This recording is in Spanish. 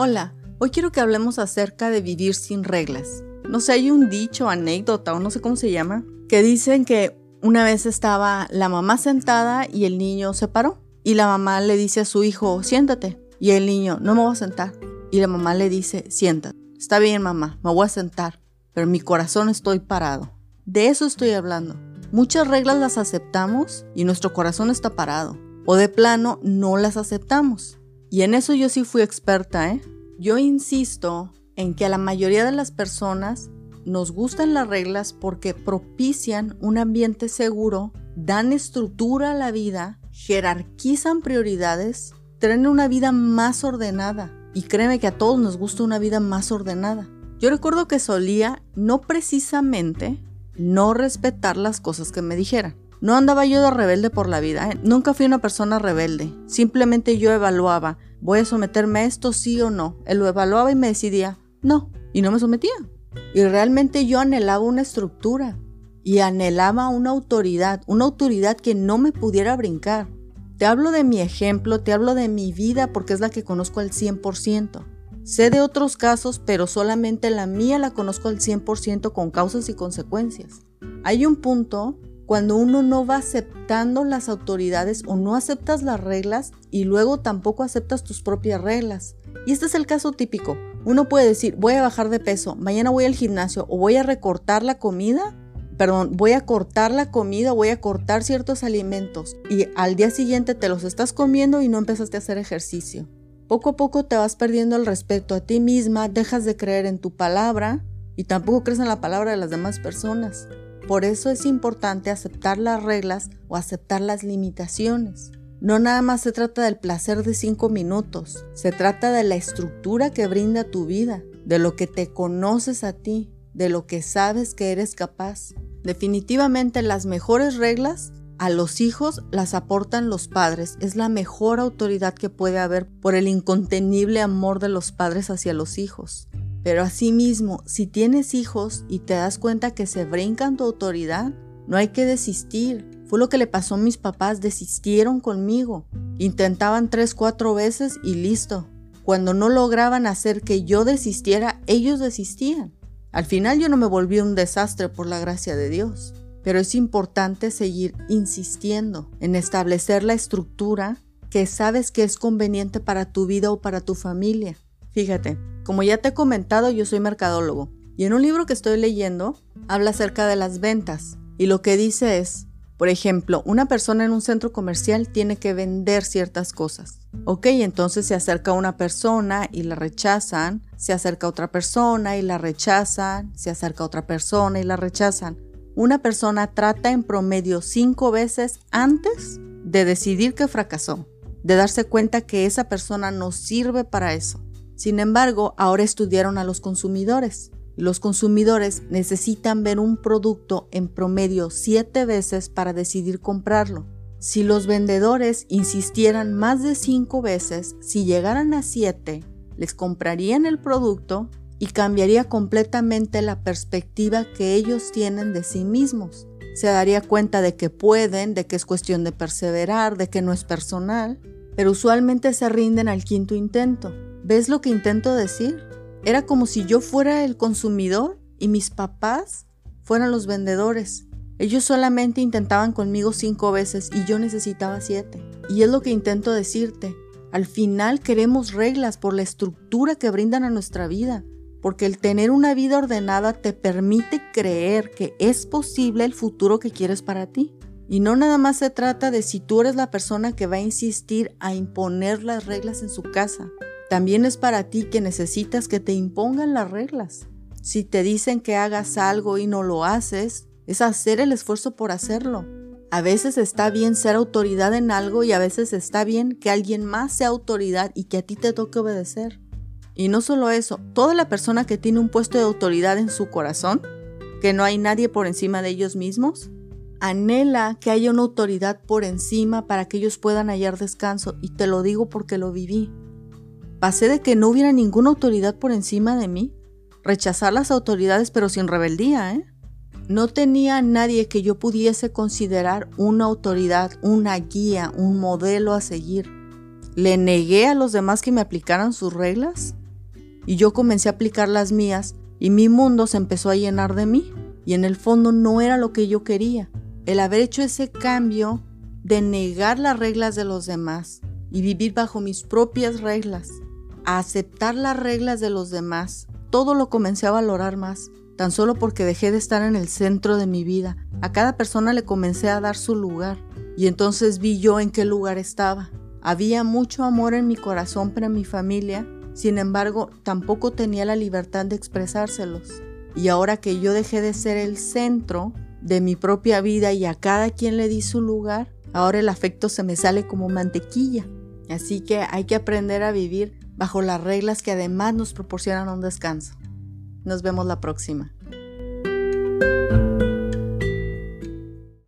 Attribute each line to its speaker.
Speaker 1: Hola, hoy quiero que hablemos acerca de vivir sin reglas. No sé, hay un dicho, anécdota o no sé cómo se llama, que dicen que una vez estaba la mamá sentada y el niño se paró. Y la mamá le dice a su hijo, siéntate. Y el niño, no me voy a sentar. Y la mamá le dice, siéntate. Está bien, mamá, me voy a sentar. Pero mi corazón estoy parado. De eso estoy hablando. Muchas reglas las aceptamos y nuestro corazón está parado. O de plano no las aceptamos. Y en eso yo sí fui experta, ¿eh? Yo insisto en que a la mayoría de las personas nos gustan las reglas porque propician un ambiente seguro, dan estructura a la vida, jerarquizan prioridades, traen una vida más ordenada. Y créeme que a todos nos gusta una vida más ordenada. Yo recuerdo que solía no precisamente no respetar las cosas que me dijeran. No andaba yo de rebelde por la vida, ¿eh? nunca fui una persona rebelde. Simplemente yo evaluaba, ¿voy a someterme a esto sí o no? Él lo evaluaba y me decidía, no, y no me sometía. Y realmente yo anhelaba una estructura y anhelaba una autoridad, una autoridad que no me pudiera brincar. Te hablo de mi ejemplo, te hablo de mi vida porque es la que conozco al 100%. Sé de otros casos, pero solamente la mía la conozco al 100% con causas y consecuencias. Hay un punto cuando uno no va aceptando las autoridades o no aceptas las reglas y luego tampoco aceptas tus propias reglas. Y este es el caso típico. Uno puede decir, voy a bajar de peso, mañana voy al gimnasio o voy a recortar la comida, perdón, voy a cortar la comida, voy a cortar ciertos alimentos y al día siguiente te los estás comiendo y no empezaste a hacer ejercicio. Poco a poco te vas perdiendo el respeto a ti misma, dejas de creer en tu palabra y tampoco crees en la palabra de las demás personas. Por eso es importante aceptar las reglas o aceptar las limitaciones. No nada más se trata del placer de cinco minutos, se trata de la estructura que brinda tu vida, de lo que te conoces a ti, de lo que sabes que eres capaz. Definitivamente las mejores reglas a los hijos las aportan los padres. Es la mejor autoridad que puede haber por el incontenible amor de los padres hacia los hijos. Pero asimismo, si tienes hijos y te das cuenta que se brincan tu autoridad, no hay que desistir. Fue lo que le pasó a mis papás, desistieron conmigo. Intentaban tres, cuatro veces y listo. Cuando no lograban hacer que yo desistiera, ellos desistían. Al final yo no me volví un desastre por la gracia de Dios. Pero es importante seguir insistiendo en establecer la estructura que sabes que es conveniente para tu vida o para tu familia. Fíjate, como ya te he comentado, yo soy mercadólogo y en un libro que estoy leyendo habla acerca de las ventas y lo que dice es, por ejemplo, una persona en un centro comercial tiene que vender ciertas cosas. Ok, entonces se acerca una persona y la rechazan, se acerca otra persona y la rechazan, se acerca otra persona y la rechazan. Una persona trata en promedio cinco veces antes de decidir que fracasó, de darse cuenta que esa persona no sirve para eso. Sin embargo, ahora estudiaron a los consumidores. Los consumidores necesitan ver un producto en promedio siete veces para decidir comprarlo. Si los vendedores insistieran más de cinco veces, si llegaran a siete, les comprarían el producto y cambiaría completamente la perspectiva que ellos tienen de sí mismos. Se daría cuenta de que pueden, de que es cuestión de perseverar, de que no es personal, pero usualmente se rinden al quinto intento. ¿Ves lo que intento decir? Era como si yo fuera el consumidor y mis papás fueran los vendedores. Ellos solamente intentaban conmigo cinco veces y yo necesitaba siete. Y es lo que intento decirte. Al final queremos reglas por la estructura que brindan a nuestra vida, porque el tener una vida ordenada te permite creer que es posible el futuro que quieres para ti. Y no nada más se trata de si tú eres la persona que va a insistir a imponer las reglas en su casa. También es para ti que necesitas que te impongan las reglas. Si te dicen que hagas algo y no lo haces, es hacer el esfuerzo por hacerlo. A veces está bien ser autoridad en algo y a veces está bien que alguien más sea autoridad y que a ti te toque obedecer. Y no solo eso, toda la persona que tiene un puesto de autoridad en su corazón, que no hay nadie por encima de ellos mismos, anhela que haya una autoridad por encima para que ellos puedan hallar descanso. Y te lo digo porque lo viví. Pasé de que no hubiera ninguna autoridad por encima de mí, rechazar las autoridades pero sin rebeldía, ¿eh? No tenía nadie que yo pudiese considerar una autoridad, una guía, un modelo a seguir. Le negué a los demás que me aplicaran sus reglas y yo comencé a aplicar las mías y mi mundo se empezó a llenar de mí y en el fondo no era lo que yo quería. El haber hecho ese cambio de negar las reglas de los demás y vivir bajo mis propias reglas, a aceptar las reglas de los demás, todo lo comencé a valorar más, tan solo porque dejé de estar en el centro de mi vida. A cada persona le comencé a dar su lugar y entonces vi yo en qué lugar estaba. Había mucho amor en mi corazón para mi familia, sin embargo tampoco tenía la libertad de expresárselos. Y ahora que yo dejé de ser el centro de mi propia vida y a cada quien le di su lugar, ahora el afecto se me sale como mantequilla. Así que hay que aprender a vivir bajo las reglas que además nos proporcionan un descanso. Nos vemos la próxima.